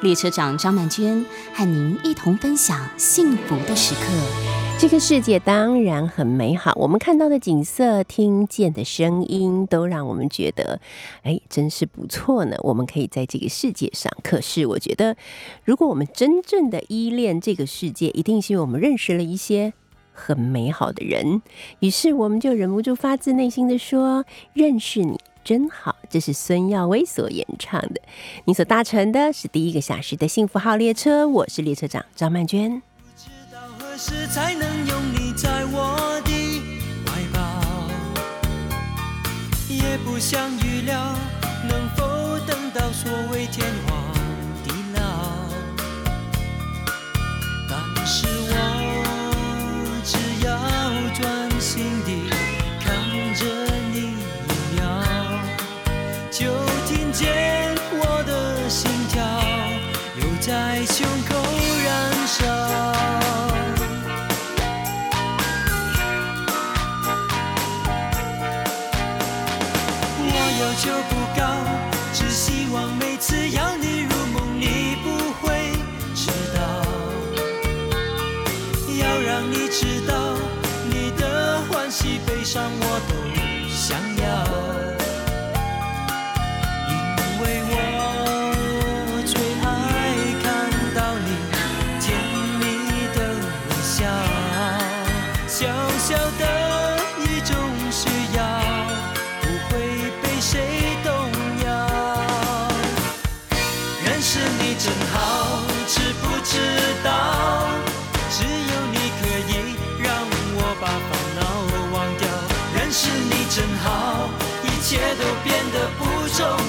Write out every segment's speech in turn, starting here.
列车长张曼娟和您一同分享幸福的时刻。这个世界当然很美好，我们看到的景色、听见的声音，都让我们觉得，哎，真是不错呢。我们可以在这个世界上，可是我觉得，如果我们真正的依恋这个世界，一定是因为我们认识了一些很美好的人，于是我们就忍不住发自内心的说：“认识你真好。”这是孙耀威所演唱的。你所搭乘的是第一个小时的幸福号列车，我是列车长张曼娟。时才能拥你在我的怀抱，也不想预料能否等到所谓天荒地老。但是我在不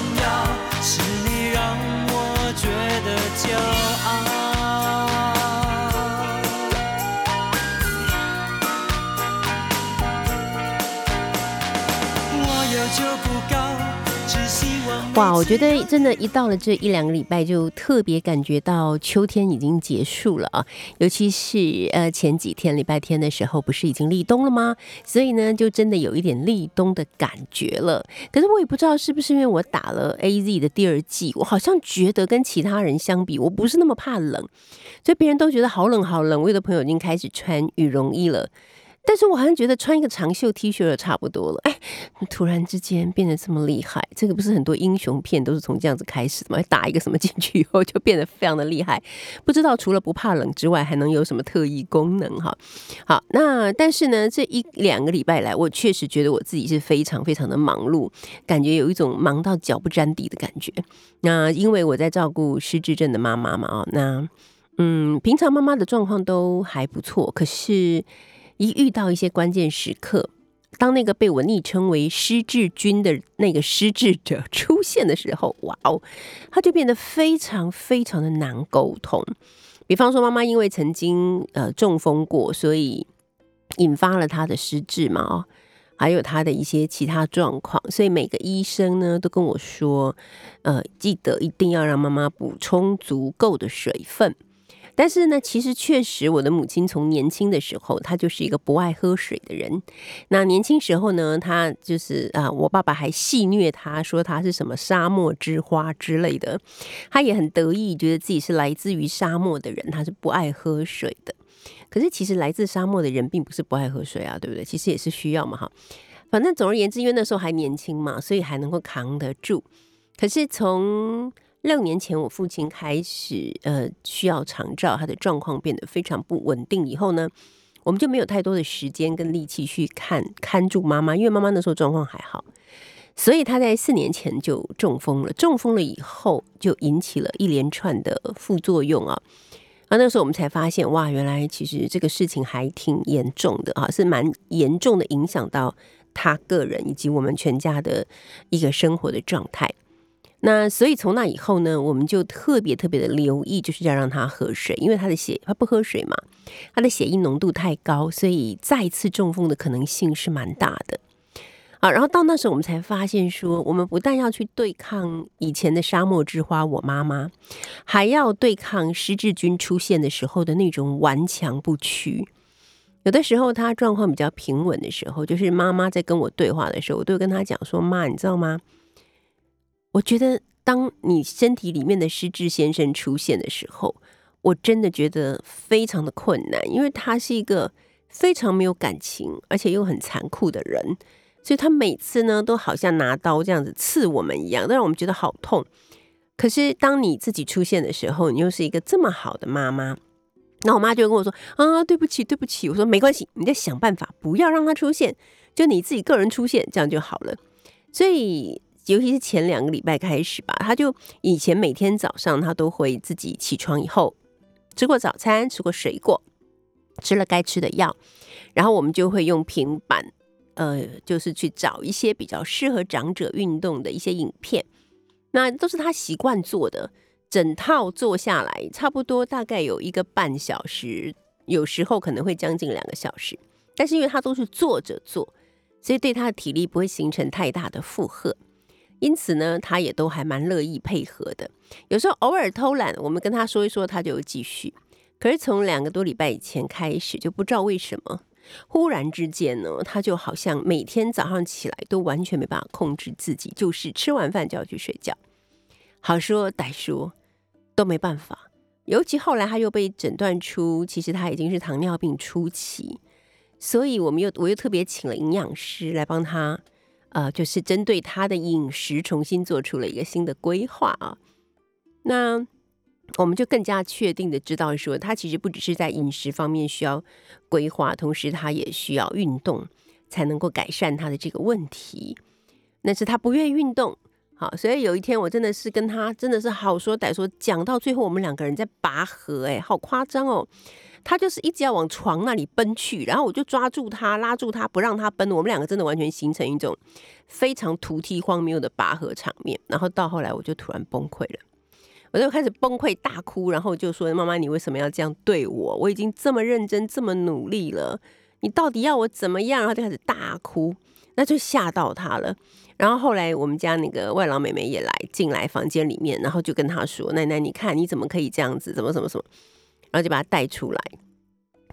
哇，我觉得真的，一到了这一两个礼拜，就特别感觉到秋天已经结束了啊！尤其是呃前几天礼拜天的时候，不是已经立冬了吗？所以呢，就真的有一点立冬的感觉了。可是我也不知道是不是因为我打了 A Z 的第二季，我好像觉得跟其他人相比，我不是那么怕冷，所以别人都觉得好冷好冷。我有的朋友已经开始穿羽绒衣了。但是我好像觉得穿一个长袖 T 恤差不多了，哎，突然之间变得这么厉害，这个不是很多英雄片都是从这样子开始的吗？打一个什么进去以后就变得非常的厉害，不知道除了不怕冷之外，还能有什么特异功能哈？好，那但是呢，这一两个礼拜来，我确实觉得我自己是非常非常的忙碌，感觉有一种忙到脚不沾地的感觉。那因为我在照顾失智症的妈妈嘛，哦，那嗯，平常妈妈的状况都还不错，可是。一遇到一些关键时刻，当那个被我昵称为“失智君”的那个失智者出现的时候，哇哦，他就变得非常非常的难沟通。比方说，妈妈因为曾经呃中风过，所以引发了他的失智嘛，哦，还有他的一些其他状况，所以每个医生呢都跟我说，呃，记得一定要让妈妈补充足够的水分。但是呢，其实确实，我的母亲从年轻的时候，她就是一个不爱喝水的人。那年轻时候呢，她就是啊，我爸爸还戏虐她说她是什么沙漠之花之类的。她也很得意，觉得自己是来自于沙漠的人，她是不爱喝水的。可是其实来自沙漠的人并不是不爱喝水啊，对不对？其实也是需要嘛，哈。反正总而言之，因为那时候还年轻嘛，所以还能够扛得住。可是从六年前，我父亲开始呃需要长照，他的状况变得非常不稳定。以后呢，我们就没有太多的时间跟力气去看看住妈妈，因为妈妈那时候状况还好，所以他在四年前就中风了。中风了以后，就引起了一连串的副作用啊！啊，那时候我们才发现，哇，原来其实这个事情还挺严重的啊，是蛮严重的，影响到他个人以及我们全家的一个生活的状态。那所以从那以后呢，我们就特别特别的留意，就是要让他喝水，因为他的血他不喝水嘛，他的血液浓度太高，所以再次中风的可能性是蛮大的。啊，然后到那时候我们才发现说，我们不但要去对抗以前的沙漠之花我妈妈，还要对抗失智菌出现的时候的那种顽强不屈。有的时候他状况比较平稳的时候，就是妈妈在跟我对话的时候，我都会跟他讲说：“妈，你知道吗？我觉得当你身体里面的失智先生出现的时候，我真的觉得非常的困难，因为他是一个非常没有感情，而且又很残酷的人，所以他每次呢都好像拿刀这样子刺我们一样，让我们觉得好痛。可是当你自己出现的时候，你又是一个这么好的妈妈。”那我妈就跟我说：“啊，对不起，对不起。”我说：“没关系，你再想办法，不要让他出现，就你自己个人出现，这样就好了。”所以，尤其是前两个礼拜开始吧，他就以前每天早上他都会自己起床以后吃过早餐，吃过水果，吃了该吃的药，然后我们就会用平板，呃，就是去找一些比较适合长者运动的一些影片，那都是他习惯做的。整套做下来，差不多大概有一个半小时，有时候可能会将近两个小时。但是因为他都是坐着做，所以对他的体力不会形成太大的负荷。因此呢，他也都还蛮乐意配合的。有时候偶尔偷懒，我们跟他说一说，他就继续。可是从两个多礼拜以前开始，就不知道为什么，忽然之间呢，他就好像每天早上起来都完全没办法控制自己，就是吃完饭就要去睡觉。好说歹说。都没办法，尤其后来他又被诊断出，其实他已经是糖尿病初期，所以我们又我又特别请了营养师来帮他，呃，就是针对他的饮食重新做出了一个新的规划啊。那我们就更加确定的知道说，他其实不只是在饮食方面需要规划，同时他也需要运动才能够改善他的这个问题。那是他不愿意运动。好，所以有一天我真的是跟他真的是好说歹说，讲到最后我们两个人在拔河，哎，好夸张哦！他就是一直要往床那里奔去，然后我就抓住他，拉住他，不让他奔。我们两个真的完全形成一种非常突兀荒谬的拔河场面。然后到后来我就突然崩溃了，我就开始崩溃大哭，然后就说：“妈妈，你为什么要这样对我？我已经这么认真，这么努力了，你到底要我怎么样？”然后就开始大哭，那就吓到他了。然后后来我们家那个外老妹妹也来进来房间里面，然后就跟她说：“奶奶，你看你怎么可以这样子？怎么怎么什么？”然后就把他带出来。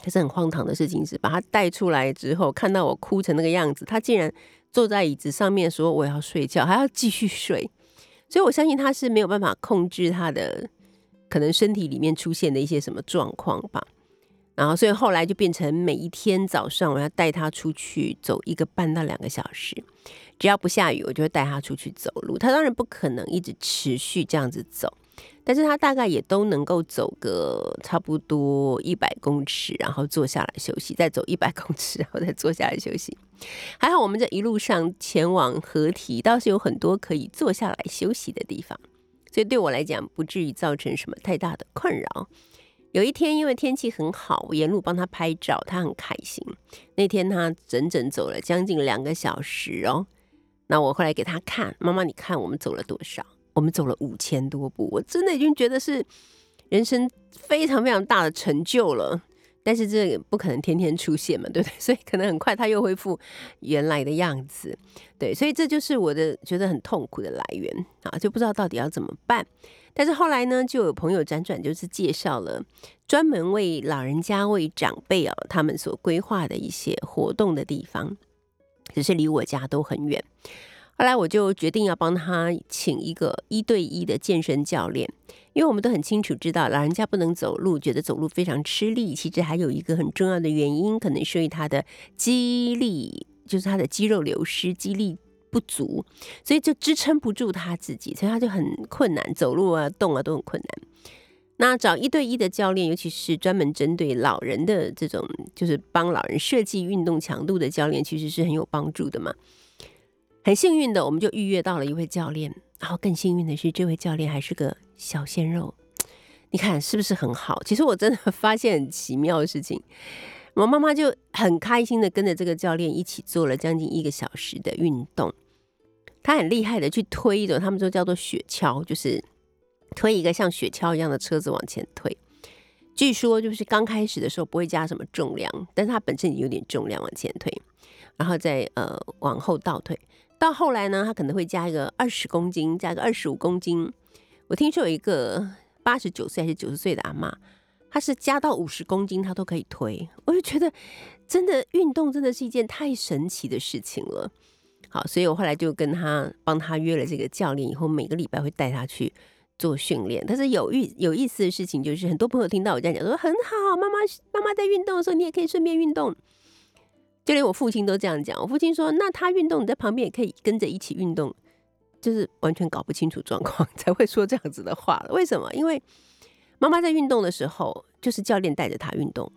可是很荒唐的事情是，把他带出来之后，看到我哭成那个样子，他竟然坐在椅子上面说：“我要睡觉，还要继续睡。”所以我相信他是没有办法控制他的可能身体里面出现的一些什么状况吧。然后所以后来就变成每一天早上我要带他出去走一个半到两个小时。只要不下雨，我就会带他出去走路。他当然不可能一直持续这样子走，但是他大概也都能够走个差不多一百公尺，然后坐下来休息，再走一百公尺，然后再坐下来休息。还好我们这一路上前往合体，倒是有很多可以坐下来休息的地方，所以对我来讲不至于造成什么太大的困扰。有一天，因为天气很好，我沿路帮他拍照，他很开心。那天他整整走了将近两个小时哦。那我后来给他看，妈妈，你看我们走了多少？我们走了五千多步，我真的已经觉得是人生非常非常大的成就了。但是这不可能天天出现嘛，对不对？所以可能很快他又恢复原来的样子。对，所以这就是我的觉得很痛苦的来源啊，就不知道到底要怎么办。但是后来呢，就有朋友辗转就是介绍了专门为老人家、为长辈啊他们所规划的一些活动的地方。只是离我家都很远，后来我就决定要帮他请一个一对一的健身教练，因为我们都很清楚知道，老人家不能走路，觉得走路非常吃力。其实还有一个很重要的原因，可能是因为他的肌力，就是他的肌肉流失，肌力不足，所以就支撑不住他自己，所以他就很困难，走路啊、动啊都很困难。那找一对一的教练，尤其是专门针对老人的这种，就是帮老人设计运动强度的教练，其实是很有帮助的嘛。很幸运的，我们就预约到了一位教练，然后更幸运的是，这位教练还是个小鲜肉。你看是不是很好？其实我真的 发现很奇妙的事情，我妈妈就很开心的跟着这个教练一起做了将近一个小时的运动。他很厉害的去推一种，他们说叫做雪橇，就是推一个像雪橇一样的车子往前推。据说就是刚开始的时候不会加什么重量，但是它本身有点重量往前推，然后再呃往后倒退。到后来呢，他可能会加一个二十公斤，加个二十五公斤。我听说有一个八十九岁还是九十岁的阿妈，她是加到五十公斤，她都可以推。我就觉得真的运动真的是一件太神奇的事情了。好，所以我后来就跟他帮他约了这个教练，以后每个礼拜会带他去做训练。但是有意有意思的事情就是，很多朋友听到我这样讲说很好，妈妈妈妈在运动的时候，你也可以顺便运动。就连我父亲都这样讲。我父亲说，那他运动，你在旁边也可以跟着一起运动，就是完全搞不清楚状况 才会说这样子的话了。为什么？因为妈妈在运动的时候，就是教练带着她运动，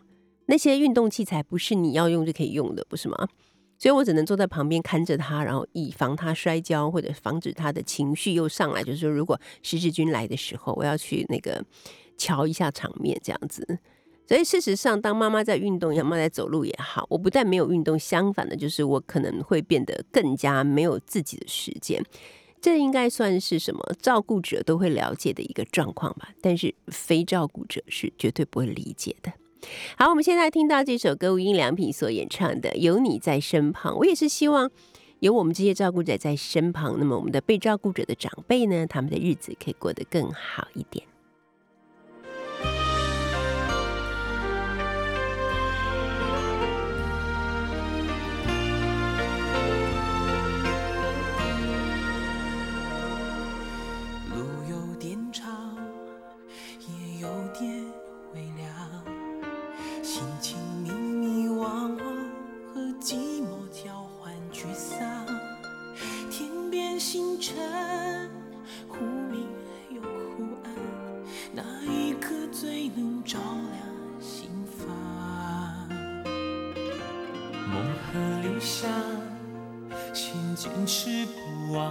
那些运动器材不是你要用就可以用的，不是吗？所以我只能坐在旁边看着他，然后以防他摔跤，或者防止他的情绪又上来。就是说，如果十字军来的时候，我要去那个瞧一下场面，这样子。所以事实上，当妈妈在运动，妈妈在走路也好，我不但没有运动，相反的，就是我可能会变得更加没有自己的时间。这应该算是什么？照顾者都会了解的一个状况吧，但是非照顾者是绝对不会理解的。好，我们现在听到这首歌，无印良品所演唱的《有你在身旁》，我也是希望有我们这些照顾者在身旁，那么我们的被照顾者的长辈呢，他们的日子可以过得更好一点。坚持不忘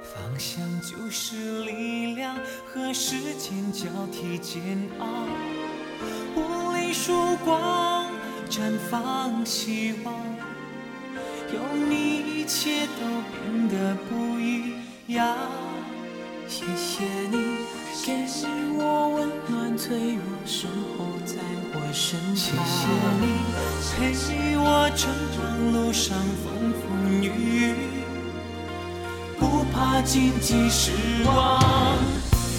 方向就是力量，和时间交替煎熬，无力曙光绽放希望，有你一切都变得不一样。谢谢你给我温暖，脆弱时候在我身旁。谢谢你陪我成长路上。荆棘失望，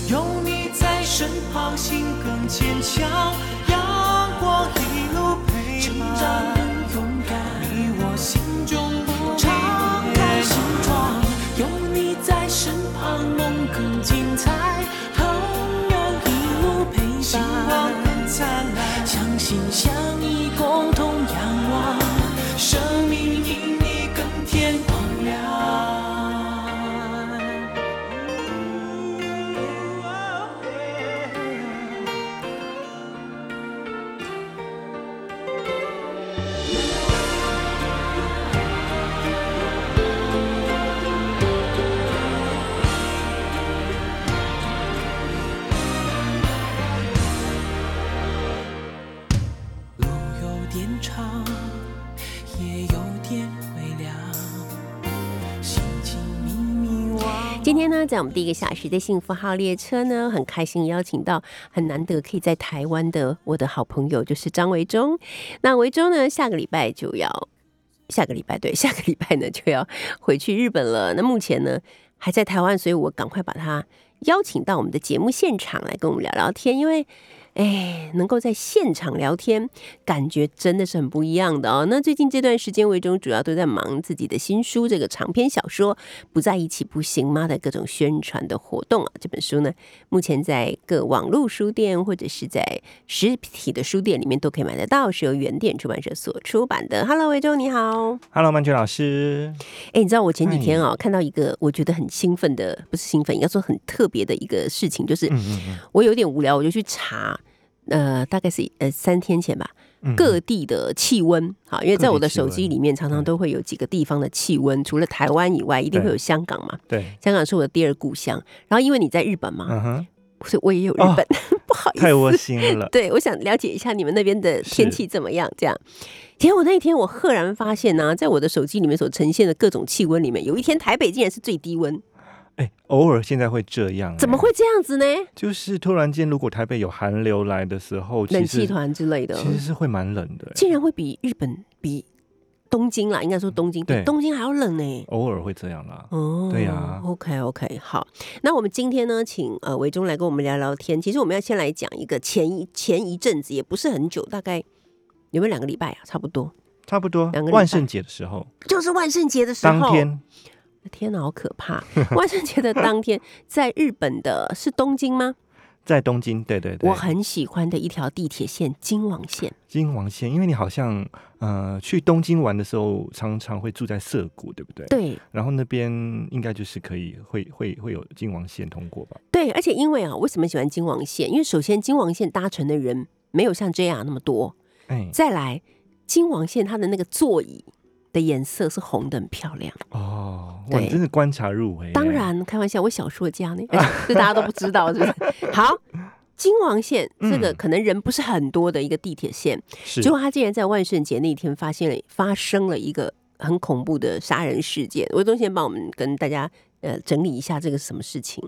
有你在身旁，心更坚强。阳光一路陪伴。那，在我们第一个小时的幸福号列车呢，很开心邀请到很难得可以在台湾的我的好朋友，就是张维忠。那维忠呢，下个礼拜就要下个礼拜对，下个礼拜呢就要回去日本了。那目前呢还在台湾，所以我赶快把他邀请到我们的节目现场来跟我们聊聊天，因为。哎，能够在现场聊天，感觉真的是很不一样的哦。那最近这段时间，维中主要都在忙自己的新书，这个长篇小说《不在一起不行吗》的各种宣传的活动啊。这本书呢，目前在各网络书店或者是在实体的书店里面都可以买得到，是由原点出版社所出版的。Hello，维中你好。Hello，曼娟老师。哎，你知道我前几天啊，看到一个我觉得很兴奋的，不是兴奋，应该说很特别的一个事情，就是我有点无聊，我就去查。呃，大概是呃三天前吧，各地的气温，好，因为在我的手机里面常常都会有几个地方的气温，除了台湾以外，一定会有香港嘛。对，香港是我的第二故乡。然后因为你在日本嘛，所以我也有日哦本，不好意思，太窝心了。对，我想了解一下你们那边的天气怎么样？这样，结果那一天我赫然发现呢、在我的手机里面所呈现的各种气温里面，有一天台北竟然是最低温，哎，偶尔现在会这样，哎？怎么会这样子呢？就是突然间，如果台北有寒流来的时候，冷气团之类的，其实是会蛮冷的，哎竟然会比日本比东京啦，应该说东京比对东京还要冷呢。偶尔会这样啦。哦，对呀 OK OK，好，那我们今天呢，请呃维中来跟我们聊聊天。其实我们要先来讲一个前一前一阵子，也不是很久，大概有没有两个礼拜啊？差不多，差不多万圣节的时候，就是万圣节的时候。当天天哪，好可怕！万圣节的当天，在日本的是东京吗？在东京，对对对，我很喜欢的一条地铁线——京王线。金王线，因为你好像呃去东京玩的时候，常常会住在涩谷，对不对？。对然后那边应该就是可以会会会有金王线通过吧？对，而且因为啊，为什么喜欢京王线？因为首先京王线搭乘的人没有像 JR 那么多，哎，再来京王线它的那个座椅的颜色是红的，很漂亮。哦，哇，你对真是观察入微。当，然，开玩笑，我小说家呢，哎这大家都不知道，是不是？好，金王线这个嗯可能人不是很多的一个地铁线，是结果他竟然在万圣节那天发现了发生了一个很恐怖的杀人事件。魏忠先帮我们跟大家呃整理一下这个什么事情。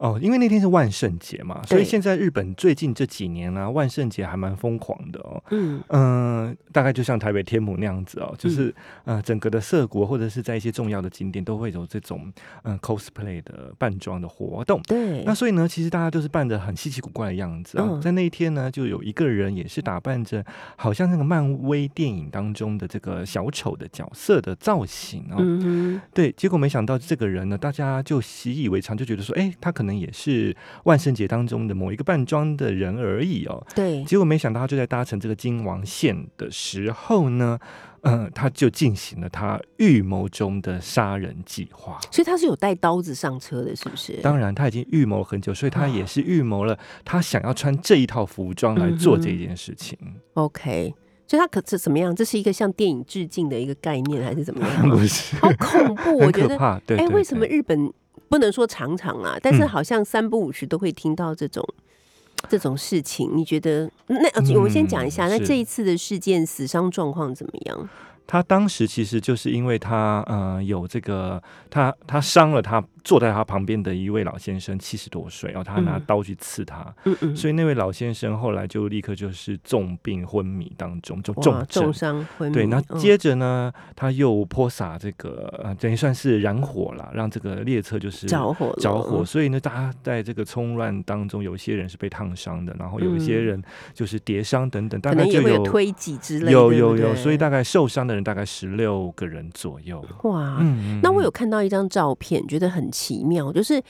哦，因为那天是万圣节嘛，所以现在日本最近这几年呢、万圣节还蛮疯狂的哦。嗯，嗯、大概就像台北天母那样子哦，就是、呃，整个的涩谷或者是在一些重要的景点都会有这种嗯、cosplay 的扮装的活动。对那，所以呢，其实大家都是扮的很稀奇古怪的样子啊。嗯在那一天呢，就有一个人也是打扮着好像那个漫威电影当中的这个小丑的角色的造型哦。嗯对，结果没想到这个人呢，大家就习以为常，就觉得说，哎，他可能也是万圣节当中的某一个扮装的人而已哦。对，结果没想到，他就在搭乘这个金王线的时候呢，嗯、他就进行了他预谋中的杀人计划。所以他是有带刀子上车的，是不是？当然，他已经预谋了很久，所以他也是预谋了他想要穿这一套服装来嗯做这件事情。OK，所以他可是怎么样？这是一个向电影致敬的一个概念，还是怎么样？不是，好恐怖，我很觉得。可怕。对哎，对为什么日本不能说常常啊？但是嗯好像三不五时都会听到这种。这种事情，你觉得？那呃我们先讲一下，嗯那这一次的事件死伤状况怎么样？他当时其实就是因为他呃有这个他他伤了他坐在他旁边的一位老先生，七十多岁，然后他拿嗯。刀去刺他，嗯嗯，所以那位老先生后来就立刻就是重病昏迷当中，就重重。伤昏迷。对，那嗯。接着呢，他又泼洒这个呃，等于算是燃火了，让这个列车就是着火着火，嗯所以呢，大家在这个冲乱当中，有一些人是被烫伤的，然后有一些嗯。人就是跌伤等等，大可概就有推挤之类的，有有有，所以大概受伤的人大概十六个人左右。哇，嗯，那我嗯有看到一张照片，觉得很奇妙，就是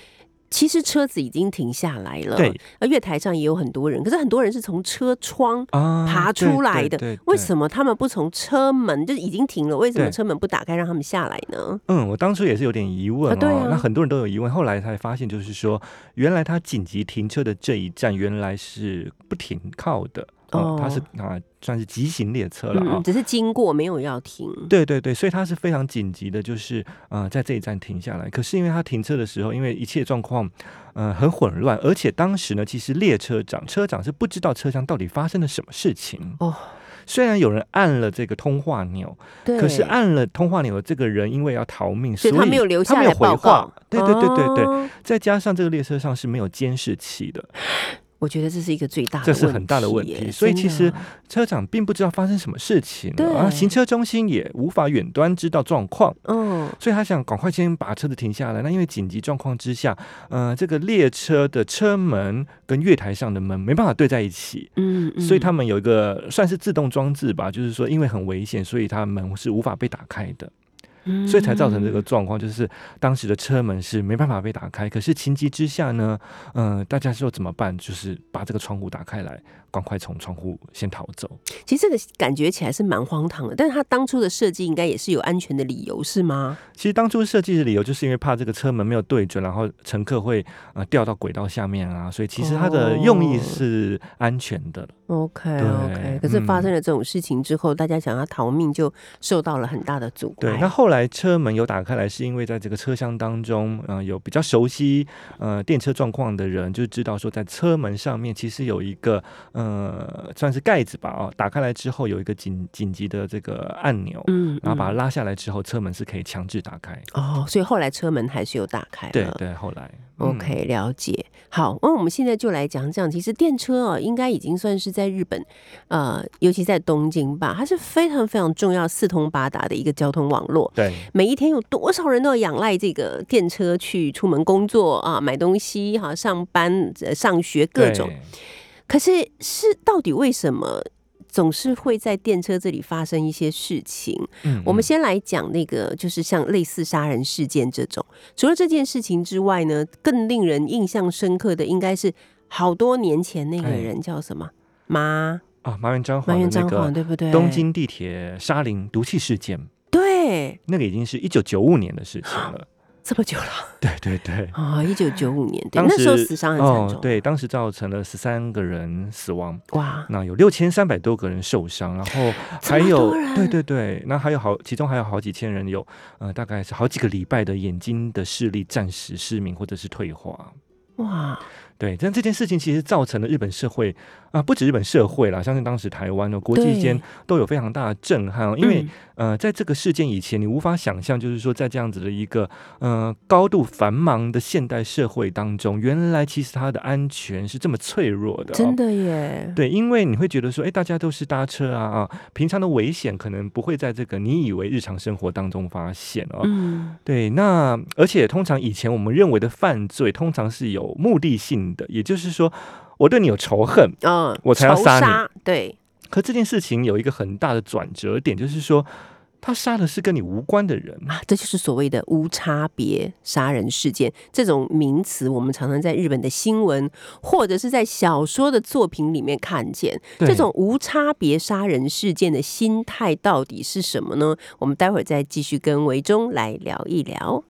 其实车子已经停下来了，对，而月台上也有很多人，可是很多人是从车窗啊爬出来的，为？什么他们不从车门就是已经停了？为什么车门不打开让他们下来呢？嗯，我当初也是有点疑问哦，啊对啊那很多人都有疑问，后来才发现，就是说，原来他紧急停车的这一站原来是不停靠的哦，它是啊算是急行列车了啊。嗯嗯，只是经过没有要停。对对对，所以它是非常紧急的，就是呃，在这一站停下来。可是因为他停车的时候，因为一切状况呃很混乱，而且当时呢，其实列车长车长是不知道车厢到底发生了什么事情。哦，虽然有人按了这个通话钮，对，可是按了通话钮的这个人因为要逃命，所以他没有留下来报告话。。对对对对对，哦再加上这个列车上是没有监视器的，我觉得这是一个最大的，这是很大的问题所以其实车长并不知道发生什么事情，对然后行车中心也无法远端知道状况。嗯，所以他想赶快先把车子停下来。那因为紧急状况之下，呃，这个列车的车门跟月台上的门没办法对在一起，嗯嗯，所以他们有一个算是自动装置吧，就是说因为很危险，所以它门是无法被打开的。嗯所以才造成这个状况，就是当时的车门是没办法被打开。可是情急之下呢，嗯、大家说怎么办？就是把这个窗户打开来，赶快从窗户先逃走。其实这个感觉起来是蛮荒唐的，但是他当初的设计应该也是有安全的理由，是吗？其实当初设计的理由就是因为怕这个车门没有对准，然后乘客会呃掉到轨道下面啊，所以其实它的用意是安全的。OK OK，可是发嗯生了这种事情之后，大家想要逃命就受到了很大的阻碍。对，那后来车门有打开来，是因为在这个车厢当中，呃，有比较熟悉呃电车状况的人，就知道说在车门上面其实有一个呃算是盖子吧，哦，打开来之后有一个紧紧急的这个按钮，嗯，然后把它嗯拉下来之后，车门是可以强制打开。哦，所以后来车门还是有打开了。对对，后来、嗯 OK，了解。好，那我们现在就来讲讲，其实电车哦，应该已经算是在日本，呃，尤其在东京吧，它是非常非常重要、四通八达的一个交通网络。对每一天有多少人都要仰赖这个电车去出门工作啊、买东西、哈、上班、呃上学各种。对可是是到底为什么总是会在电车这里发生一些事情？嗯嗯我们先来讲那个，就是像类似杀人事件这种。除了这件事情之外呢，更令人印象深刻的应该是好多年前那个哎人叫什么麻啊，麻原彰麻晃的那原彰晃，对不对？东京地铁沙林毒气事件，对，那个已经是一九九五年的事情了。这么久了 对对对。啊！一九九五年，对，当那时候死伤很惨重，，哦对，当时造成了十三个人死亡，哇，那有六千三百多个人受伤，然后还有对对对，那还有好，其中还有好几千人有呃，大概是好几个礼拜的眼睛的视力暂时失明或者是退化。哇，对，但这件事情其实造成了日本社会啊、不止日本社会啦，相信当时台湾的国际间都有非常大的震撼哦，因为、嗯。呃，在这个事件以前，你无法想象，就是说在这样子的一个呃高度繁忙的现代社会当中，原来其实它的安全是这么脆弱的、哦，真的耶，对，因为你会觉得说，哎，大家都是搭车啊啊，平常的危险可能不会在这个你以为日常生活当中发现哦。嗯，对，那而且通常以前我们认为的犯罪，通常是有目的性的，也就是说，我对你有仇恨。嗯，我才要仇杀你对，可这件事情有一个很大的转折点，就是说，他杀的是跟你无关的人。啊，这就是所谓的无差别杀人事件这种名词，我们常常在日本的新闻或者是在小说的作品里面看见。对这种无差别杀人事件的心态到底是什么呢？我们待会儿再继续跟维中来聊一聊。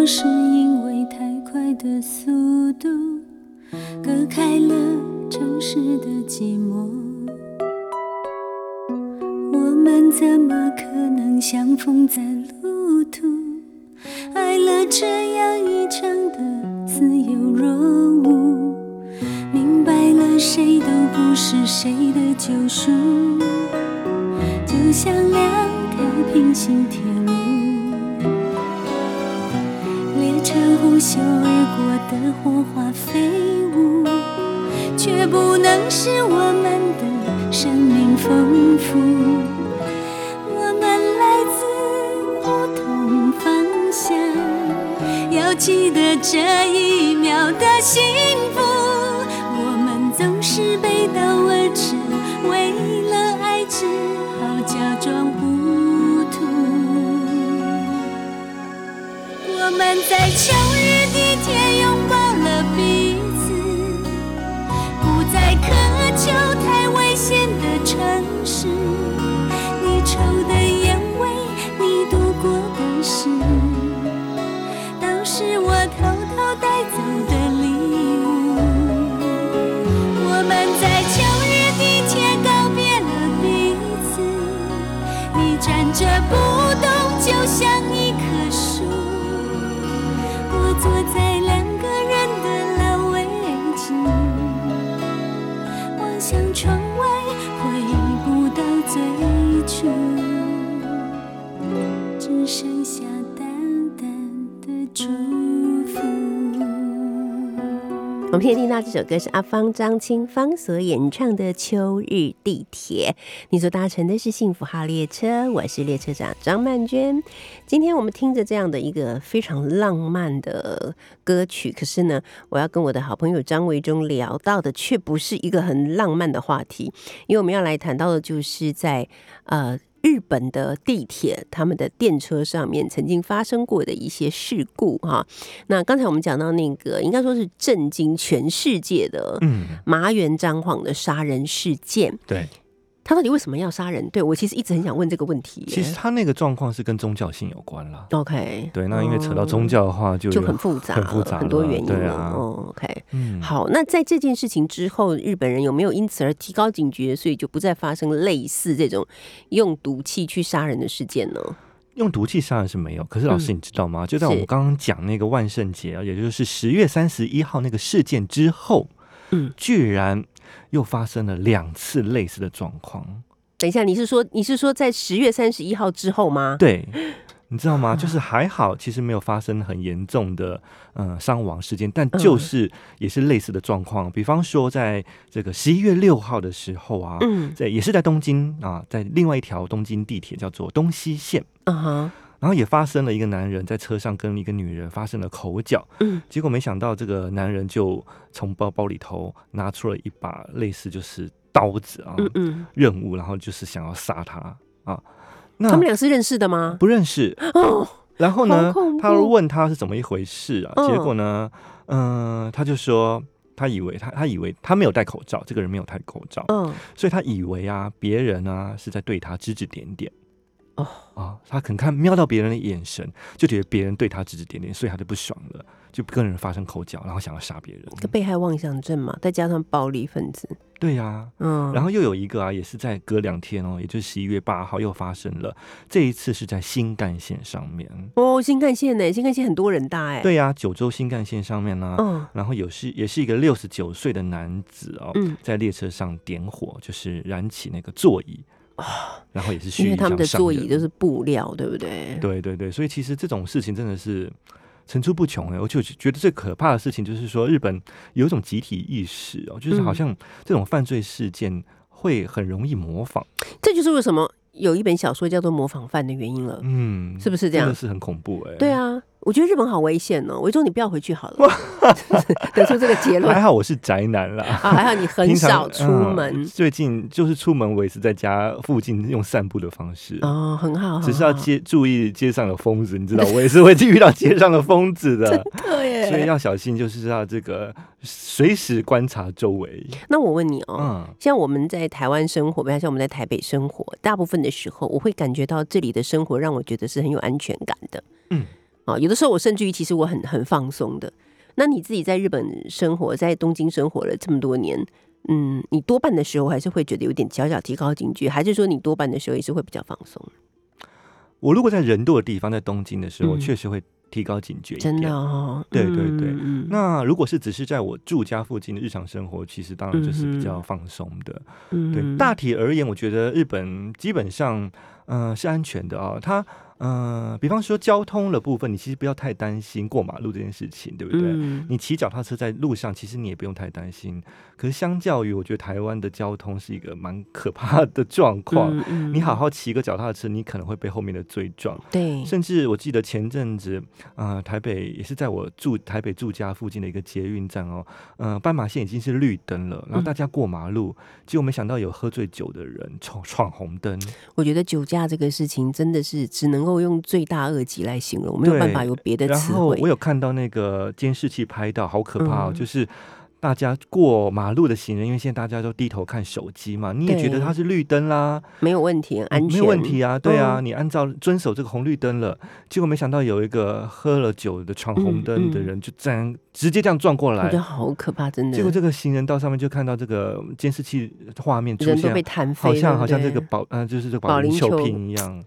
不是因为太快的速度隔开了城市的寂寞，我们怎么可能相逢在路途？爱了这样一场的自由若无，明白了谁都不是谁的救赎，就像两条平行铁路。车呼啸而过的火花飞舞，却不能使我们的生命丰富。我们来自不同方向，要记得这一秒的幸福。我们总是背道而驰，为了爱只好假装糊涂。我们在我们现在听到这首歌是阿芳张清芳所演唱的《秋日地铁》，你所搭乘的是幸福号列车，我是列车长张曼娟。今天我们听着这样的一个非常浪漫的歌曲，可是呢，我要跟我的好朋友张维忠聊到的却不是一个很浪漫的话题，因为我们要来谈到的就是在呃日本的地铁，他们的电车上面曾经发生过的一些事故哈。那刚才我们讲到那个，应该说是震惊全世界的嗯，麻原彰晃的杀人事件。对。他到底为什么要杀人？对我其实一直很想问这个问题。其实他那个状况是跟宗教性有关啦。OK，对，那因为扯到宗教的话就，就有很复杂，很复杂，很多原因了。对啊，哦，OK，嗯，好，那在这件事情之后，日本人有没有因此而提高警觉，所以就不再发生类似这种用毒气去杀人的事件呢？用毒气杀人是没有，可是老师嗯你知道吗？就在我们刚刚讲那个万圣节啊，也就是十月三十一号那个事件之后，嗯，居然又发生了两次类似的状况。等一下，你是说你是说在十月三十一号之后吗？对，你知道吗？就是还好，其实没有发生很严重的呃伤亡事件，但嗯就是也是类似的状况。比方说，在这个十一月六号的时候啊，嗯在也是在东京啊，在另外一条东京地铁叫做东西线。嗯哼，然后也发生了一个男人在车上跟一个女人发生了口角，嗯结果没想到这个男人就从包包里头拿出了一把类似就是刀子啊，嗯嗯，任务，然后就是想要杀他啊。那他们俩是认识的吗？不认识，哦，然后呢他问他是怎么一回事啊？嗯结果呢，嗯、他就说他以为他他以为他没有戴口罩，这个人没有戴口罩，嗯，所以他以为啊别人啊是在对他指指点点。哦啊，他可能看瞄到别人的眼神，就觉得别人对他指指点点，所以他就不爽了，就跟人发生口角，然后想要杀别人。个被害妄想症嘛，再加上暴力分子，对呀、嗯，然后又有一个啊，也是在隔两天哦，也就是十一月八号又发生了，这一次是在新干线上面。哦，新干线呢？新干线很多人搭哎，，对呀、九州新干线上面呢、嗯然后有是也是一个六十九岁的男子哦，嗯在列车上点火，就是燃起那个座椅 然后也是因为他们的座椅都是布料，对不对？对对对，所以其实这种事情真的是层出不穷哎，我就觉得最可怕的事情就是说，日本有一种集体意识哦，就是好嗯像这种犯罪事件会很容易模仿，这就是为什么有一本小说叫做《模仿犯》的原因了。嗯，是不是这样真的是很恐怖哎。对。啊，我觉得日本好危险哦。维中，你不要回去好了，得出这个结论还好我是宅男啦，啊。还好你很少出嗯门最近就是出门，我也是在家附近用散步的方式。哦，很好，只是要很好接注意街上的疯子，你知道，我也是会遇到街上的疯子的，所以要小心，就是要这个随时观察周围。那我问你哦，嗯，像我们在台湾生活，比方像我们在台北生活，大部分的时候，我会感觉到这里的生活让我觉得是很有安全感的。嗯，啊，有的时候我甚至于其实我很很放松的。那你自己在日本生活，在东京生活了这么多年，嗯，你多半的时候还是会觉得有点小小提高警觉，还是说你多半的时候也是会比较放松？我如果在人多的地方，在东京的时候，嗯确实会提高警觉一真的点。哦，对对对那如果是只是在我住家附近的日常生活，其实当然就是比较放松的。嗯对，大体而言，我觉得日本基本上，嗯、是安全的啊、它，嗯、比方说交通的部分，你其实不要太担心过马路这件事情，对不对？嗯你骑脚踏车在路上，其实你也不用太担心。可是相较于，我觉得台湾的交通是一个蛮可怕的状况。嗯嗯你好好骑个脚踏车，你可能会被后面的追撞。对，甚至我记得前阵子，呃，台北也是在我住台北住家附近的一个捷运站哦，呃，斑马线已经是绿灯了，然后嗯大家过马路，结果没想到有喝醉酒的人闯闯红灯，我觉得酒驾这个事情真的是只能够用罪大恶极来形容，没有办法有别的然词汇。后我有看到那个监视器拍到，好可怕哦！嗯就是大家过马路的行人，因为现在大家都低头看手机嘛，你也觉得对它是绿灯啦，没有问题，安全没有问题啊，对啊，嗯你按照遵守这个红绿灯了，结果没想到有一个喝了酒的闯红灯的嗯嗯人就这样直接这样撞过来我觉得，好可怕，真的。结果这个行人到上面就看到这个监视器画面出人都被现，弹飞，好像好像这个保呃就是这个保保龄球瓶一样。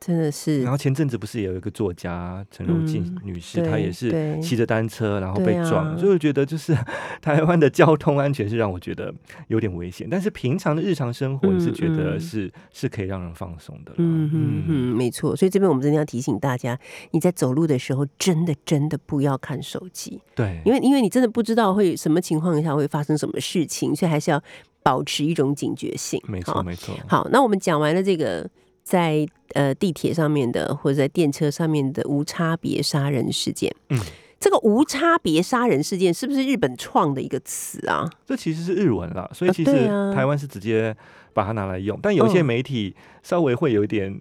真的是然后前阵子不是也有一个作家陈如静嗯女士，对她也是骑着单车然后被撞，所以我觉得就是 台湾的交通安全是让我觉得有点危险，但是平常的日常生活你是觉得是是可以让人放松的。嗯嗯嗯，没错。所以这边我们真的要提醒大家，你在走路的时候，真的真的不要看手机，对，因为因为你真的不知道会什么情况下会发生什么事情，所以还是要保持一种警觉性。没错没错。好，那我们讲完了这个在呃地铁上面的或者在电车上面的无差别杀人事件，嗯，这个无差别杀人事件是不是日本创的一个词啊？这其实是日文啦，所以啊其实台湾是直接把它拿来用。但有一些嗯媒体稍微会有一点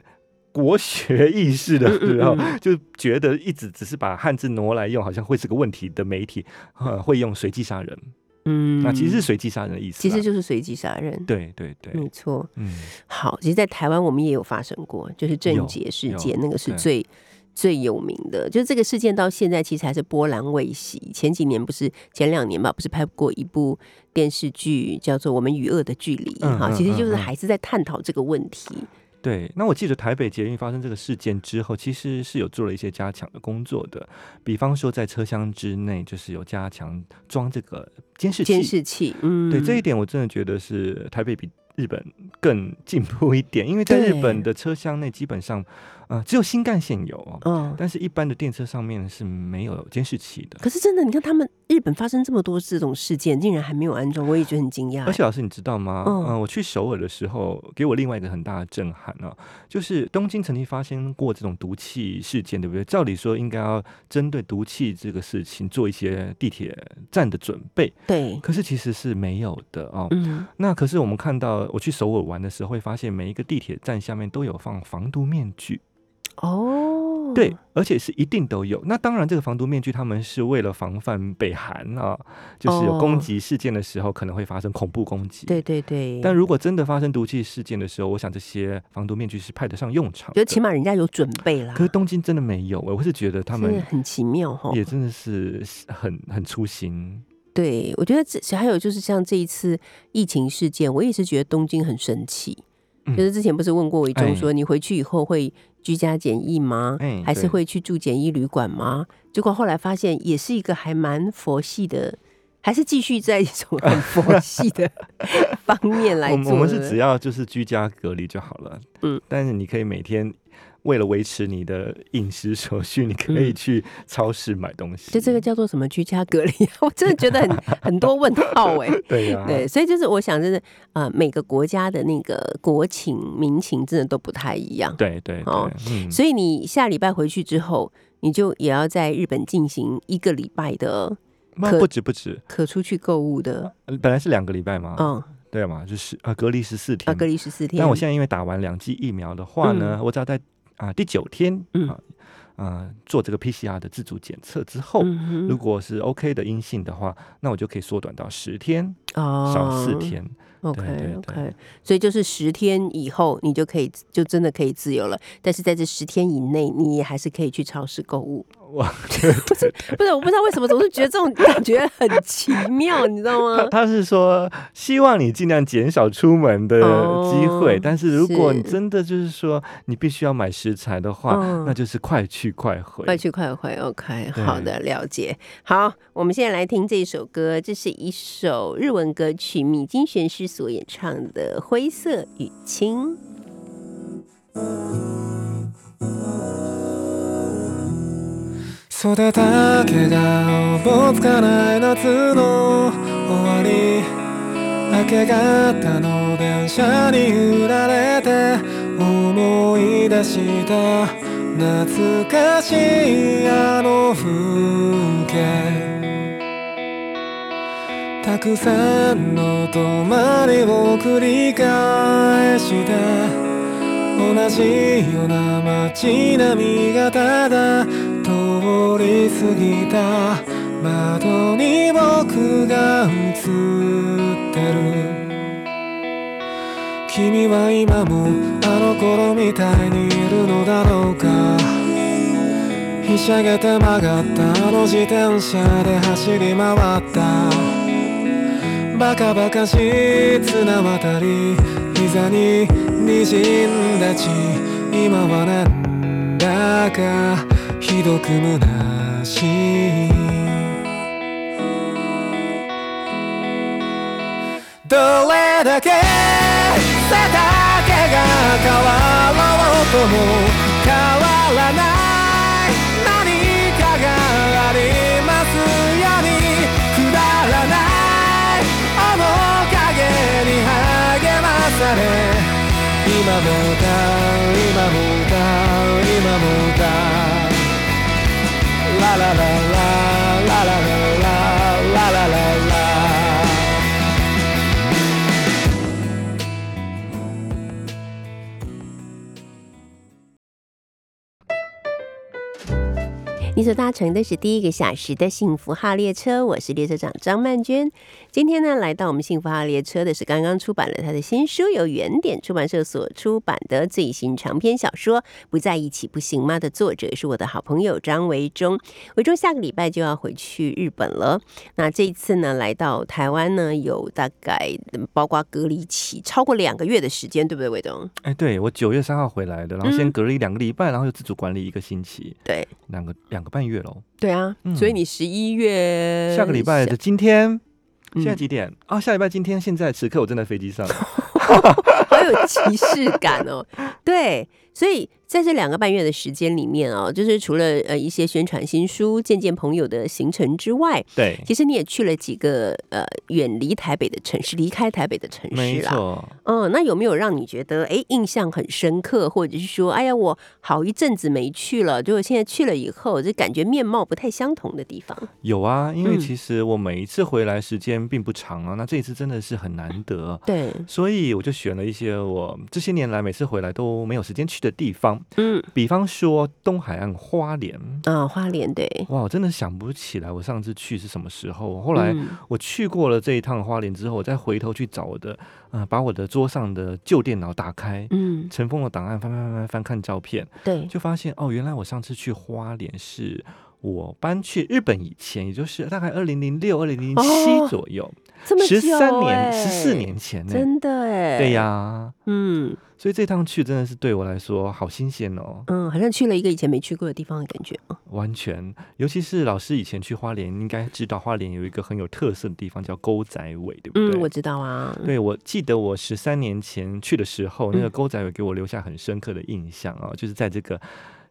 国学意识的时候，嗯就觉得一直只是把汉字挪来用，好像会是个问题的媒体，呃，会用随机杀人。嗯那其实是随机杀人的意思。其实就是随机杀人，对对对，没错。嗯，好，其实，在台湾我们也有发生过，就是郑有捷事件，那个是最最有名的。就是这个事件到现在其实还是波澜未息。前几年不是前两年吧，不是拍过一部电视剧叫做《我们与恶的距离》哈，其实就是还是在探讨这个问题。对，那我记得台北捷运发生这个事件之后，其实是有做了一些加强的工作的，比方说在车厢之内，就是有加强装这个监视器。监视器，嗯，对这一点，我真的觉得是台北比日本更 进步一点，因为在日本的车厢内基本上，呃，只有新干线有哦，嗯。但是一般的电车上面是没有监视器的。可是真的，你看他们日本发生这么多这种事件，竟然还没有安装，我也觉得很惊讶。而且老师，你知道吗？嗯嗯、我去首尔的时候，给我另外一个很大的震撼啊，就是东京曾经发生过这种毒气事件，对不对？照理说应该要针对毒气这个事情做一些地铁站的准备，对，可是其实是没有的哦。嗯，那可是我们看到，我去首尔玩的时候，会发现每一个地铁站下面都有放防毒面具，哦，对，而且是一定都有。那当然，这个防毒面具他们是为了防范北韩啊，就是有哦攻击事件的时候可能会发生恐怖攻击。对对对，但如果真的发生毒气事件的时候，我想这些防毒面具是派得上用场的。就起码人家有准备啦。可是东京真的没有，我是觉得他们很奇妙哈。也真的是很很粗心。对，我觉得这还有就是像这一次疫情事件，我也是觉得东京很生气。嗯就是之前不是问过伟忠哎说，你回去以后会居家检疫吗？哎还是会去住检疫旅馆吗？结果后来发现，也是一个还蛮佛系的，还是继续在一种很佛系的 方面来做。我们是只要就是居家隔离就好了。嗯，但是你可以每天为了维持你的饮食所需，你可以嗯去超市买东西。就这个叫做什么居家隔离？我真的觉得很 很多问号哎、对呀、对，所以就是我想，就是呃，每个国家的那个国情民情真的都不太一样。对对对，哦嗯，所以你下礼拜回去之后，你就也要在日本进行一个礼拜的可那不止不止，可出去购物的，呃本来是两个礼拜嘛，嗯，对嘛，就是啊隔离十四天啊，隔离十四天。但我现在因为打完两剂疫苗的话呢，我只要在啊、第九天嗯啊啊、做这个 PCR 的自主检测之后，嗯如果是 OK 的阴性的话，那我就可以缩短到十天，哦少四。天。OK 对对 OK，所以就是十天以后，你就可以就真的可以自由了。但是在这十天以内，你也还是可以去超市购物。哇，不是，我不知道为什么总是觉得这种感觉很奇妙，你知道吗？他是说希望你尽量减少出门的机会，哦但是如果你真的就是说你必须要买食材的话，嗯那就是快去快回。快去快回，OK，好的，了解。好，我们现在来听这首歌，这是一首日文歌曲，米津玄师所演唱的《灰色与青》。育た毛がおぼつかない夏の終わり明け方の電車に揺られて思い出した懐かしいあの風景。たくさんの泊まりを繰り返して同じような街並みがただ通り過ぎた。窓に僕が映ってる。君は今もあの頃みたいにいるのだろうか。ひしゃげて曲がったあの自転車で走り回った。バカバカしい綱渡り。膝に滲んだ血今はなんだかひどく虚しい。どれだけ背丈が変わろうとも変わらない。だ今もだ今もだララララ。所搭乘的是第一个小时的幸福号列车，我是列车长张曼娟。今天呢，来到我们幸福号列车的是刚刚出版了他的新书，由原点出版社所出版的最新长篇小说《不在一起不行吗》的作者是我的好朋友张维忠。维忠下个礼拜就要回去日本了，那这一次呢，来到台湾呢，有大概包括隔离期超过两个月的时间，对不对，维忠？哎，对我九月三号回来的，然后先隔离两个礼拜，然后又自主管理一个星期，对两个两个半月喽。对啊，嗯所以你十一月下个礼拜的今天，嗯现在几点啊？下礼拜今天现在此刻我正在飞机上。好有即视感哦。对，所以在这两个半月的时间里面哦，就是除了呃一些宣传新书、见见朋友的行程之外，对，其实你也去了几个呃远离台北的城市，离开台北的城市啦。错。嗯，那有没有让你觉得哎印象很深刻，或者是说哎呀我好一阵子没去了，结果现在去了以后，就感觉面貌不太相同的地方？有啊，因为嗯其实我每一次回来时间并不长啊，那这一次真的是很难得，对，所以我就选了一些我这些年来每次回来都没有时间去的地方，嗯比方说东海岸花莲。啊花莲对，哇，我真的想不起来我上次去是什么时候。后来嗯我去过了这一趟花莲之后，我再回头去找我的，呃，把我的桌上的旧电脑打开，嗯尘封的档案翻翻翻翻翻看照片，对，就发现哦，原来我上次去花莲是我搬去日本以前，也就是大概二零零六、二零零哦七左右，这么十三久年、哎十四年前呢。真的哎，对呀、嗯所以这趟去真的是对我来说好新鲜哦，嗯，好像去了一个以前没去过的地方的感觉哦。完全。尤其是老师以前去花莲，应该知道花莲有一个很有特色的地方叫沟仔尾，对不对？嗯，我知道啊。对，我记得我十三年前去的时候，那个嗯沟仔尾给我留下很深刻的印象啊、就是在这个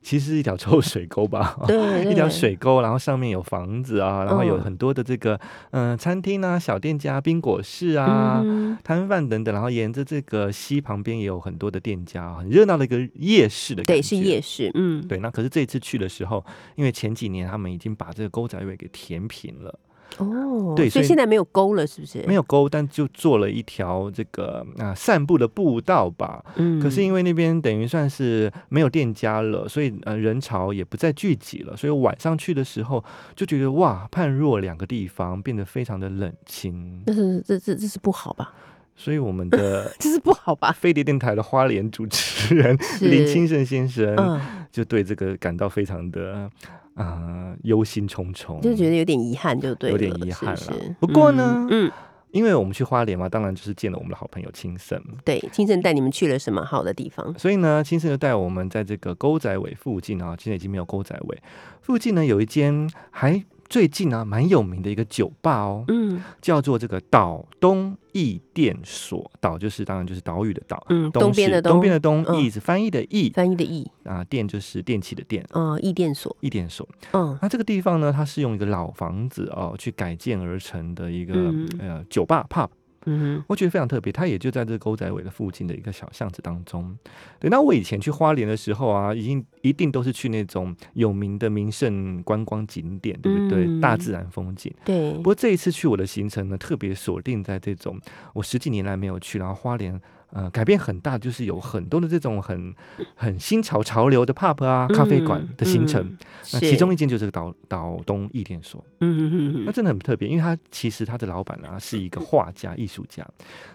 其实是一条臭水沟吧，对 一条水沟，然后上面有房子啊，然后有嗯很多的这个嗯、呃餐厅啊、小店家、冰果室啊。嗯。摊贩等等，然后沿着这个溪旁边也有很多的店家，很热闹的一个夜市的感对，是夜市，嗯，对，那可是这一次去的时候，因为前几年他们已经把这个沟仔尾给填平了，哦，对所以现在没有沟了，是不是？没，有沟，但就做了一条这个啊、散步的步道吧。嗯可是因为那边等于算是没有店家了，所以呃人潮也不再聚集了，所以晚上去的时候就觉得哇，判若两个地方变得非常的冷清。这是这这这是不好吧？所以我们的 这是不好吧？飞碟电台的花莲主持人是林清盛先生，嗯，就对这个感到非常的啊忧心忡忡，就觉得有点遗憾，就对了，有点遗憾是不是？不过呢嗯，嗯。因为我们去花莲嘛，当然就是见了我们的好朋友青盛，对，青盛带你们去了什么好的地方？所以呢，青盛就带我们在这个沟仔尾附近啊，现在已经没有沟仔尾。附近呢，有一间还最近啊蛮有名的一个酒吧哦，嗯。叫做这个岛东驿店所。岛就是当然就是岛屿的岛，嗯，东边的东边的东，嗯。驿是翻译的驿翻译的译，啊，店就是电器的店，嗯，译店所，驿店所。嗯。那这个地方呢，它是用一个老房子哦去改建而成的一个、嗯。呃酒吧 pub。嗯我觉得非常特别，它也就在这个沟仔尾的附近的一个小巷子当中。对，那我以前去花莲的时候啊，已经一定都是去那种有名的名胜观光景点，对不对？嗯大自然风景。对不，过这一次去我的行程呢，特别锁定在这种我十几年来没有去，然后花莲。呃，改变很大，就是有很多的这种很很新潮潮流的 pub 啊、咖啡馆的形成。嗯那其中一间就是个岛岛东一店所。嗯嗯嗯那真的很特别，因为他其实他的老板啊是一个画家、艺术家，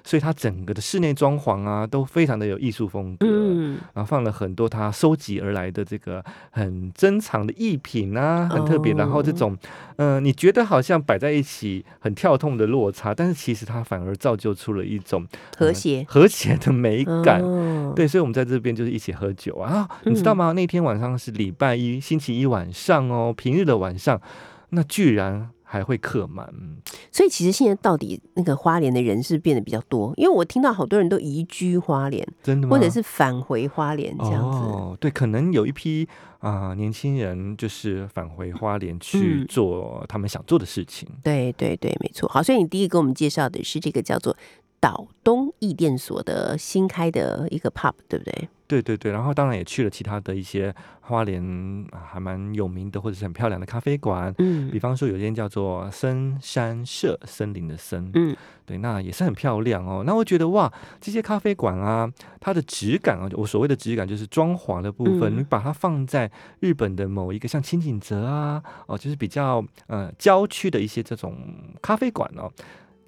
所以他整个的室内装潢啊都非常的有艺术风格，嗯然后放了很多他收集而来的这个很珍藏的艺品啊，很特别。哦然后这种，嗯、你觉得好像摆在一起很跳痛的落差，但是其实它反而造就出了一种和谐和谐的美感。哦对，所以我们在这边就是一起喝酒啊，啊你知道吗？那天晚上是礼拜一，星期一晚上哦，平日的晚上，那居然还会客满。嗯所以其实现在到底那个花莲的人是变得比较多，因为我听到好多人都移居花莲，真的吗？或者是返回花莲这样子。哦，对，可能有一批啊、年轻人就是返回花莲去嗯做他们想做的事情。对对对，没错。好，所以你第一个给我们介绍的是这个叫做岛东艺电所的新开的一个 pub，对不对？对对对，然后当然也去了其他的一些花莲啊还蛮有名的或者是很漂亮的咖啡馆，嗯比方说有一间叫做森山社，森林的森，嗯，对，那也是很漂亮哦。那我觉得哇，这些咖啡馆啊，它的质感啊，我所谓的质感就是装潢的部分，嗯你把它放在日本的某一个像清景泽啊，哦，就是比较呃郊区的一些这种咖啡馆哦，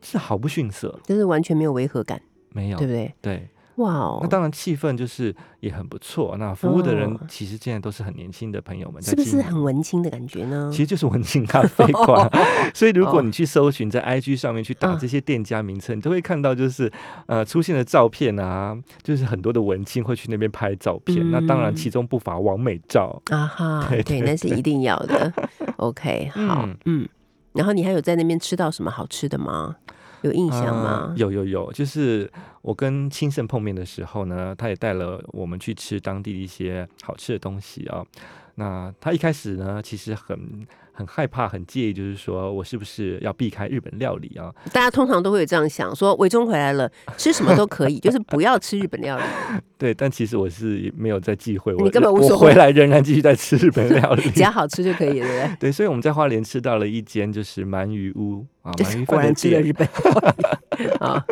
是毫不逊色，就是完全没有违和感，没有对不对？对哇哦，那当然气氛就是也很不错。那服务的人哦其实现在都是很年轻的朋友们在是不是很文青的感觉呢？其实就是文青咖啡馆，所以如果哦你去搜寻在 IG 上面去打嗯这些店家名称，你都会看到就是呃出现的照片啊，就是很多的文青会去那边拍照片。那当然嗯其中不乏完美照。啊哈，对那是一定要的。OK，好，嗯嗯，然后你还有在那边吃到什么好吃的吗？有印象吗呃？有有有，就是我跟清盛碰面的时候呢，他也带了我们去吃当地的一些好吃的东西啊。那他一开始呢，其实很很害怕、很介意，就是说我是不是要避开日本料理啊？大家通常都会有这样想，说伟忠回来了，吃什么都可以，就是不要吃日本料理。对，但其实我是没有在忌讳，我你根本无我所谓回来仍然继续在吃日本料理。只要好吃就可以了，对不对？对，所以我们在花莲吃到了一间就是鳗鱼屋啊，就是鳗鱼饭的果然吃了店。日本 啊，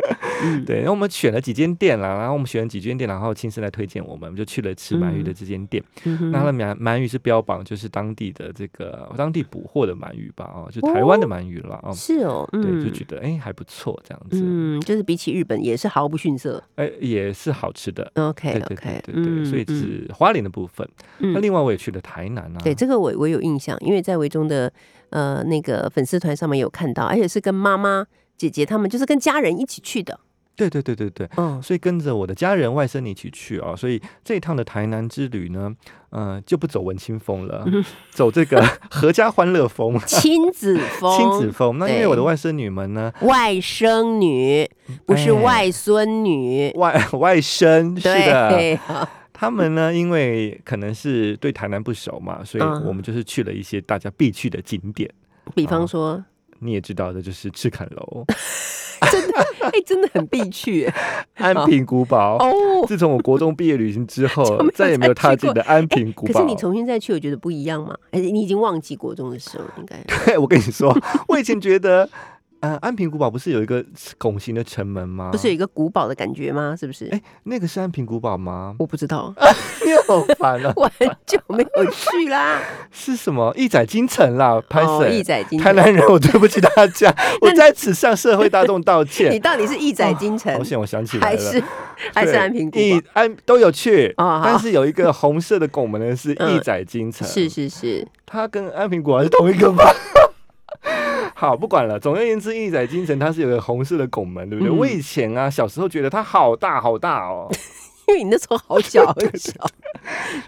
嗯，对，然后我们选了几间店啦，然后我们选了几间店，然后亲身来推荐我们，我们就去了吃鳗鱼的这间店。嗯那它的鳗鳗鱼是标榜就是当地的这个当地捕获的鳗鱼吧，哦，就台湾的鳗鱼了哦。是哦，对，嗯，就觉得哎、还不错这样子，嗯，就是比起日本也是毫不逊色。哎、也是好吃的。OK 对对 OK，对对对，所以嗯是花莲的部分。嗯那另外我也去了台南啊，对，这个我我有印象，因为在维中的呃那个粉丝团上面有看到，而且是跟妈妈、姐姐他们就是跟家人一起去的。对对对对对，嗯，所以跟着我的家人外甥一起去啊，所以这一趟的台南之旅呢，呃，就不走文青风了，走这个 合家欢乐风、亲子风，亲子风。那因为我的外甥女们呢，外甥女，不是哎外孙女。外外甥是的，他们呢，因为可能是对台南不熟嘛，所以嗯我们就是去了一些大家必去的景点。比方说，你也知道的，就是赤坎楼、哎，真的很必去哎安平古堡。哦。自从我国中毕业旅行之后再也没有踏进的安平古堡。可是你重新再去，我觉得不一样嘛。而且你已经忘记国中的时候，应该。对，我跟你说，我以前觉得，呃，安平古堡不是有一个拱形的城门吗？不是有一个古堡的感觉吗？是不是？哎那个是安平古堡吗？我不知道，你好烦啊！我很久没有去啦。是什么义载京城啦？拍哦，义谁？载京城。台南人，我对不起大家，我在此向社会大众道歉你。到底是义载京城好，险，我想起来了，还是还是安平古义堡？安都有去，哦但是有一个红色的拱门呢，是嗯义载京城，是是是，它跟安平古堡是同一个吗？好，不管了。总而言之，一载京城它是有个红色的拱门，对不对？嗯我以前啊，小时候觉得它好大好大哦。因为你那时候好小 好小，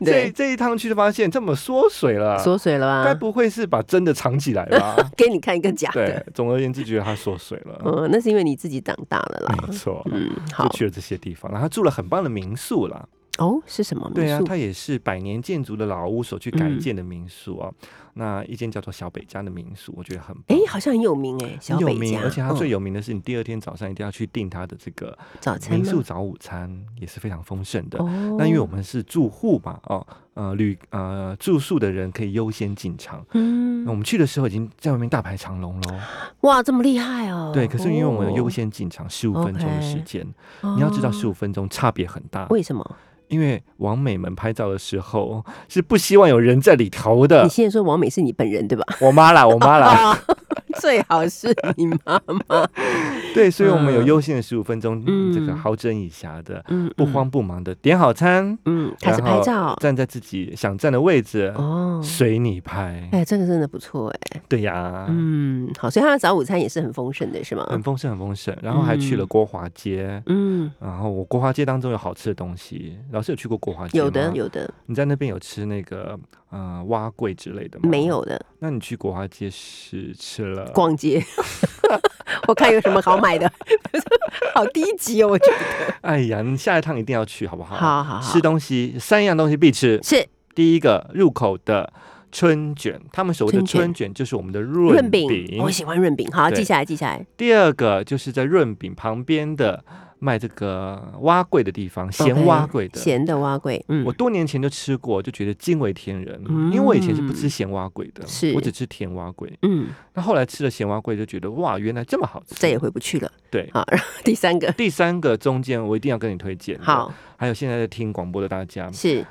这对，这一趟去就发现这么缩水了，缩水了吧？该不会是把真的藏起来吧？给你看一个假对的，，总而言之，觉得它缩水了。嗯，那是因为你自己长大了啦。没错，嗯，好，就去了这些地方，然后住了很棒的民宿啦。哦，是什么对啊，它也是百年建筑的老屋所去改嗯建的民宿啊。那一间叫做小北家的民宿，我觉得很棒哎，好像很有名哎，小有名，家，而且它嗯最有名的是，你第二天早上一定要去订它的这个早餐民宿早午餐，也是非常丰盛的。哦，那因为我们是住户嘛，哦，呃，旅呃住宿的人可以优先进场。嗯那我们去的时候已经在外面大排长龙喽。哇，这么厉害哦！对，可是因为我们有优哦，先进场十五分钟的时间，你要知道十哦五分钟差别很大。为什么？因为王美们拍照的时候是不希望有人在里头的你。现在说王美是你本人对吧？我妈啦，我妈啦，啊，最好是你妈妈。对，所以我们有嗯优先的十五分钟，嗯这个好整以暇的，嗯，不慌不忙的点好餐，嗯，开始然后拍照站在自己想站的位置，哦。随你拍。哎，这个真的不错哎。对呀，嗯，好，所以他的早午餐也是很丰盛的，是吗？很丰盛，很丰盛。然后还去了嗯国华街，嗯，然后我国华街当中有好吃的东西。老师有去过国华街有的，有的，你在那边有吃那个呃蛙桂之类的吗？没。有的。那你去国华街是吃了？逛街，我看有什么好买的，好低级哦，我觉得。哎呀，你下一趟一定要去，好不好？好好好吃东西三样东西必吃。是第一个入口的春卷，他们所谓的春卷就是我们的润润饼饼。，我喜欢润饼，好，记下来，记下来。第二个就是在润饼旁边的卖这个蛙桂的地方，咸蛙桂的。咸的蛙桂，嗯我，多年前就吃过，就觉得惊为天人。嗯因为我以前是不吃咸蛙桂的，是我只吃甜蛙桂。嗯，那后来吃了咸蛙桂，就觉得哇，原来这么好吃。再也回不去了。对。好，然后第三个，第三个中间我一定要跟你推荐。，好还有现在在听广播的大家，是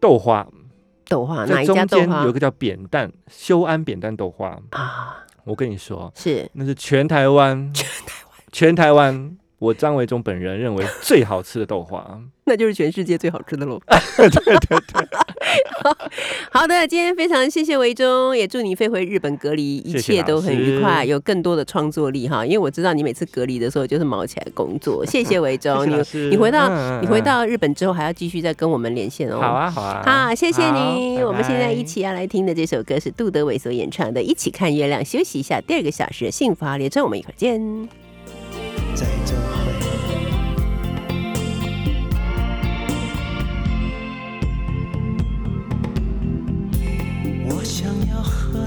豆花，豆花，哪一家豆花中间有个叫扁担，修安扁担豆花。啊？我跟你说，是那是全台湾，全台湾，全台湾，我张维忠本人认为最好吃的豆花。那就是全世界最好吃的喽。对 对对。好的，今天非常谢谢维中，也祝你飞回日本隔离，一切都很愉老快，师有更多的创作力哈。因为我知道你每次隔离的时候就是忙起来工作。谢谢维中，你你回到你回嗯到日本之后还要继续再跟我们连线哦。好。啊，好啊，好，谢谢你。我们现在一起要来听的这首歌是杜德伟所演唱的《一起看月亮》，休息一下，第二个小时幸福号列车，我们一会儿见。在这想要和